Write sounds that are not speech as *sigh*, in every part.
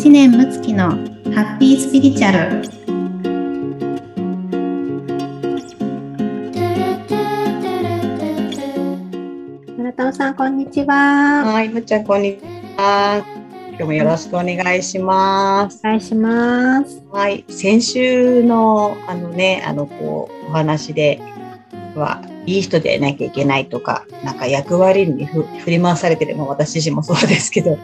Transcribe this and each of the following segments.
知念睦月のハッピースピリチュアル村田さんこんにちははい、むっちゃんこんにちは。今日もよろしくお願いします。お願いしますはい、先週のあのね、あのこうお話ではいい人でなきゃいけないとか、なんか役割にふ振り回されてるの私自身もそうですけど、っ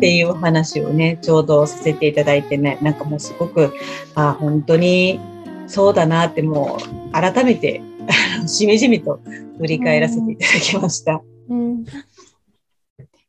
ていうお話をね、ちょうどさせていただいてね、なんかもうすごく、あ本当にそうだなってもう改めて *laughs* しみじみと振り返らせていただきました。うん。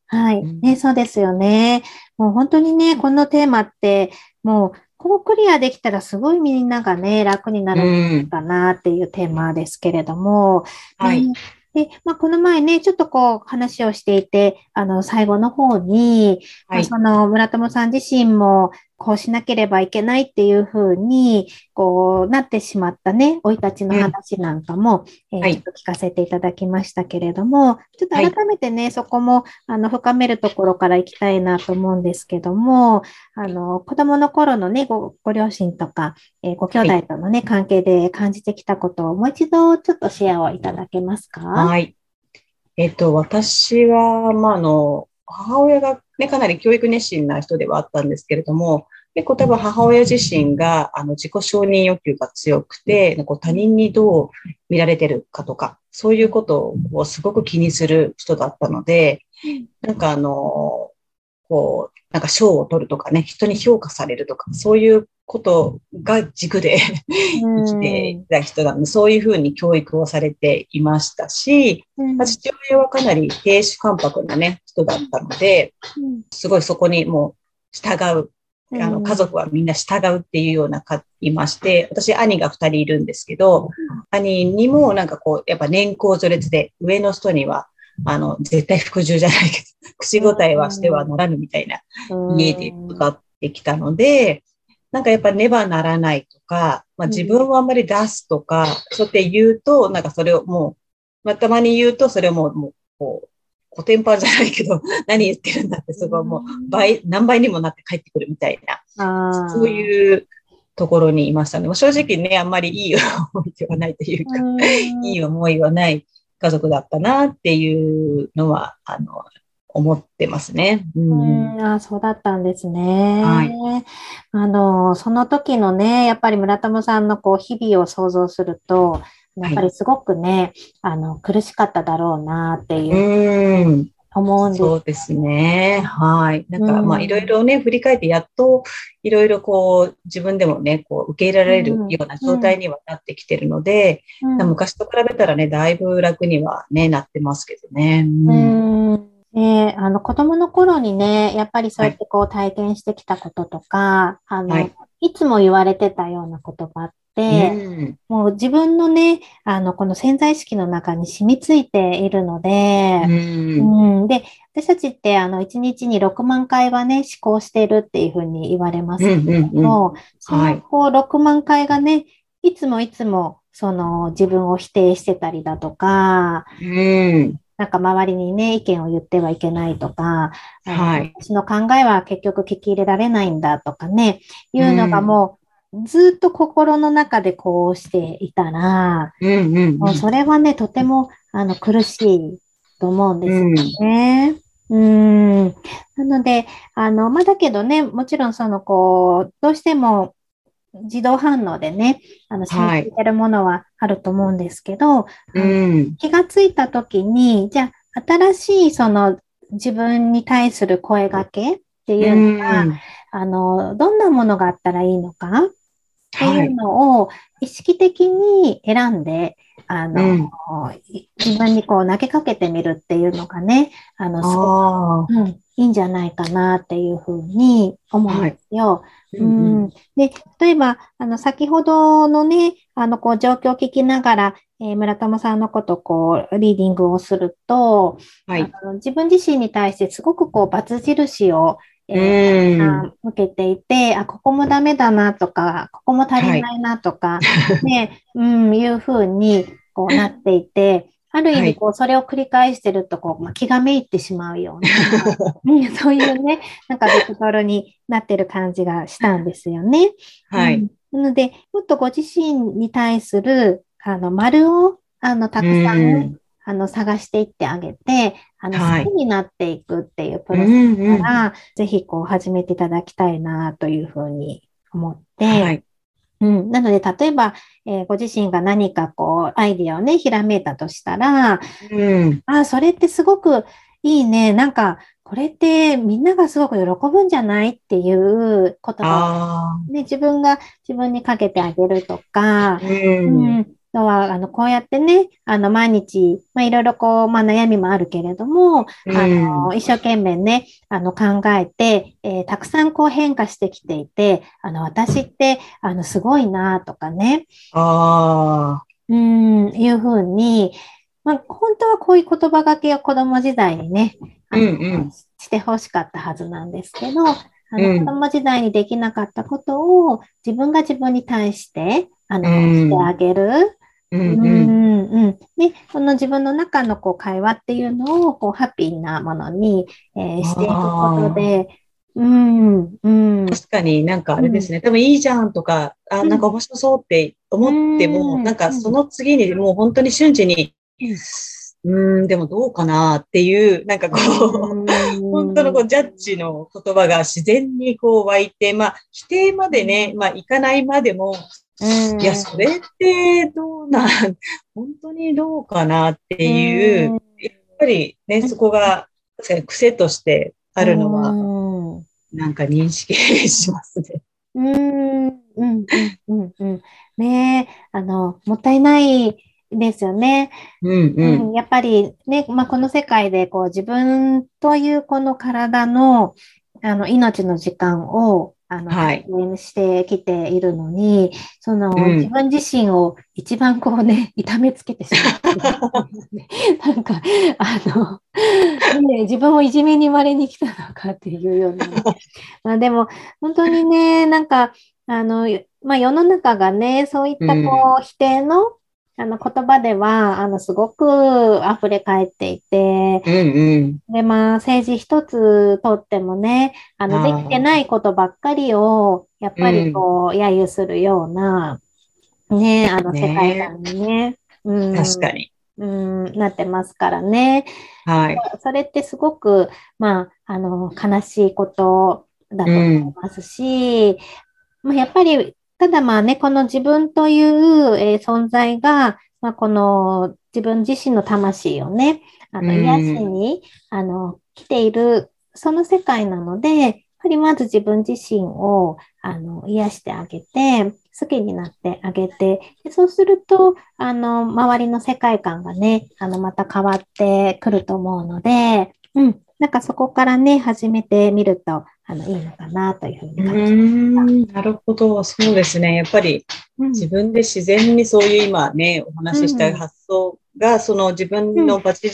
はい、うん。ね、そうですよね。もう本当にね、このテーマって、もう、こうクリアできたらすごいみんながね、楽になうるん、かなっていうテーマですけれども、はい。ね、で、まあ、この前ね、ちょっとこう話をしていて、あの、最後の方に、まあ、はい。その村友さん自身も、こうしなければいけないっていうふうに、こうなってしまったね、生い立ちの話なんかも、えーはい。ちょっと聞かせていただきましたけれども、ちょっとはい。改めてね、そこも、あの、深めるところから行きたいなと思うんですけども、あの、子供の頃のね、ご、ご両親とか、えーご兄弟とのね、関係で感じてきたことをもう一度ちょっとシェアをいただけますか？はい。えっと、私は、まあ、あの、母親がね、かなり教育熱心な人ではあったんですけれども、結構多分母親自身が、あの、自己承認欲求が強くて、こう他人にどう見られてるかとか、そういうことをすごく気にする人だったので、なんかあの、こう、なんか賞を取るとかね、人に評価されるとか、そういうことが軸で生きていた人なので、そういうふうに教育をされていましたし、父親はかなり亭主関白なね、人だったので、すごいそこにもう従う、あの家族はみんな従うっていうようなかいまして、私兄が二人いるんですけど、兄にもなんかこう、やっぱ年功序列で上の人には、あの、絶対服従じゃないけど、口答えはしてはならぬみたいなうん。家で育ってきたので、なんかやっぱねばならないとか、まあ、うん。自分をあんまり出すとか、そうやって言うと、なんかそれをもう、まあ、たまに言うと、それをもう、もうこう、コテンパンじゃないけど、*laughs* 何言ってるんだって、そこはもう倍、何倍にもなって帰ってくるみたいな、そういうところにいましたね。まあ正直ね、あんまりいい思いではないというか、うん。*laughs* いい思いはない家族だったなっていうのは、あの、思ってますね。う。うんん、あ、そうだったんですね。はいあの、その時のね、やっぱり村友さんのこう日々を想像すると、やっぱりすごくね、あの、苦しかっただろうなっていううん。思うんです。そうですね。はい。なんか、うんまあ、いろいろね、振り返って、やっと、いろいろこう、自分でもね、こう、受け入れられるうんような状態にはなってきてるので、うん昔と比べたらね、だいぶ楽にはね、なってますけどね。う。うんんねあの子供の頃にね、やっぱりそうやってこう体験してきたこととか、あの、はい。いつも言われてたような言葉って、うん。もう自分のね、あの、この潜在意識の中に染みついているので、うん。うん、で、私たちって、あの、1日に6万回はね、思考しているっていうふうに言われますけれども、その、こう、6万回がね、いつもいつも、その、自分を否定してたりだとか、うん。なんか周りにね、意見を言ってはいけないとか、はい私の考えは結局聞き入れられないんだとかね、いうのがもう、ずっと心の中でこうしていたら、うん。うん。もうそれはね、とてもあの苦しいと思うんですよね。うん。なので、あの、まあ、だけどね、もちろんその、こう、どうしても自動反応でね、あの、はい染みついてるものはあると思うんですけど、うあのん。気がついたときに、じゃあ、新しいその自分に対する声掛けっていうのが、うんあの、どんなものがあったらいいのかってはいいうのを意識的に選んで、あの、うんい自分にこう投げかけてみるっていうのがね、あの、すごく。うん、いいんじゃないかなっていうふうに思うんですよ。ううんん、で、例えば、あの、先ほどのね、あの、こう、状況を聞きながら、えー村友さんのこと、こう、リーディングをすると、はい。あの自分自身に対してすごくこう、バツ印を、えーうん。あ向けていて、あ、ここもダメだなとか、ここも足りないなとか、*laughs* ね、うん、いうふうにこうなっていて、ある意味、こう、それを繰り返してると、こう、まあ、気がめいってしまうような、う *laughs* んそういうね、なんかベクトルになってる感じがしたんですよね。はい。なので、もっとご自身に対する、あの、丸を、あの、たくさん、あの、探していってあげて、あの、好きになっていくっていうプロセスから、ぜひ、こう、始めていただきたいな、というふうに思って、はい。うん、なので、例えば、えー、ご自身が何かこう、アイディアをね、ひらめいたとしたら、うん、あ、それってすごくいいね。なんか、これってみんながすごく喜ぶんじゃないっていうことを、ね、自分が自分にかけてあげるとか、うん、うん、のは、あの、こうやってね、あの、毎日、まあ、いろいろこう、まあ、悩みもあるけれども、うん、あの、一生懸命ね、あの、考えて、えー、たくさんこう変化してきていて、あの、私って、あの、すごいなとかね。ああ。うん、いうふうに、まあ、本当はこういう言葉がけを子供時代にね、あの、うんうん、してほしかったはずなんですけど、あの、子供時代にできなかったことを自分が自分に対して、あの、してあげる。うんうん。うんで、この自分の中のこう会話っていうのをこうハッピーなものに、えー、していくことで、うんうん、確かになんかあれですね、うん、多分いいじゃんとか、あ、なんか面白そうって思っても、うん、なんかその次にもう本当に瞬時に、うん、でもどうかなっていう、なんかこう、本当のこうジャッジの言葉が自然にこう湧いて、まあ否定までね、まあいかないまでも、いや、それってどうなん、*laughs* 本当にどうかなっていう、やっぱりね、そこが確かに癖としてあるのは、なんか認識しますね。うん、うん、うん、うん。ねあの、もったいないですよね。うん、うん、やっぱりね、まあ、この世界でこう自分というこの体のあの命の時間をあの、はい、してきているのに、その、うん、自分自身を一番こうね、痛めつけてしまって、*laughs* なんか、あの、ね、自分をいじめに生まれに来たのかっていうような。*laughs* まあでも、本当にね、なんか、あの、まあ世の中がね、そういったこう、否定のあの言葉では、あの、すごく溢れ返っていて、うんうん、で、まあ、政治一つとってもね、あの、できてないことばっかりを、やっぱりこう、揶揄するような、ね、あの、世界観にね、うん、確かに。うん、なってますからね。はい。それってすごく、まあ、あの、悲しいことだと思いますし、うん、まあ、やっぱりただまあね、この自分という、えー、存在が、まあ、この自分自身の魂をね、あの癒しに、あの来ている、その世界なので、やっぱりまず自分自身をあの癒してあげて、好きになってあげて、でそうすると、あの、周りの世界観がね、あの、また変わってくると思うので、うん、なんかそこからね、始めてみると、あの、いいのかなというふうに感じました。なるほど。そうですね。やっぱり自分で自然にそういう今ね、お話しした発想が、その自分のバツ,、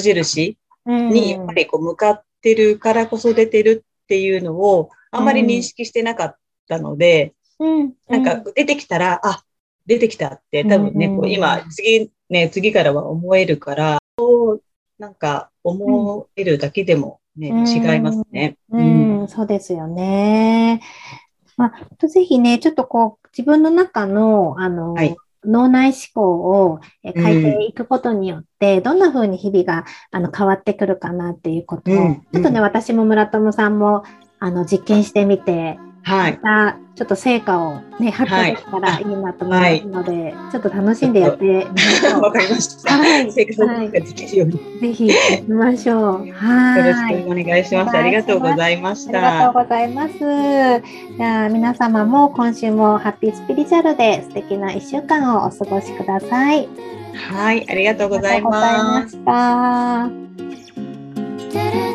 印にやっぱりこう向かってるからこそ出てるっていうのをあんまり認識してなかったので、なんか出てきたら、あ、出てきたって多分ね、こう今、次、ね、次からは思えるから、そうなんか思えるだけでもね、うん、違いますね。うん、うん、そうですよね。まあ、ぜひね、ちょっとこう、自分の中の、あの、はい、脳内思考を変えていくことによって、うん、どんな風に日々があの変わってくるかなっていうことを、うん、ちょっとね、私も村友さんもあの実験してみて、はい、またちょっと成果をね、発表できたらいいなと思いますので、はい、ちょっと楽しんでやってみましょう。*laughs* わかりました。はい。成果ができるように。ぜひやりましょう。はい。よろしくお願いします。ありがとうございました。ありがとうございます。じゃあ皆様も今週もハッピースピリチュアルで素敵な一週間をお過ごしください。はい、ありがとうございます。ありがとうございました。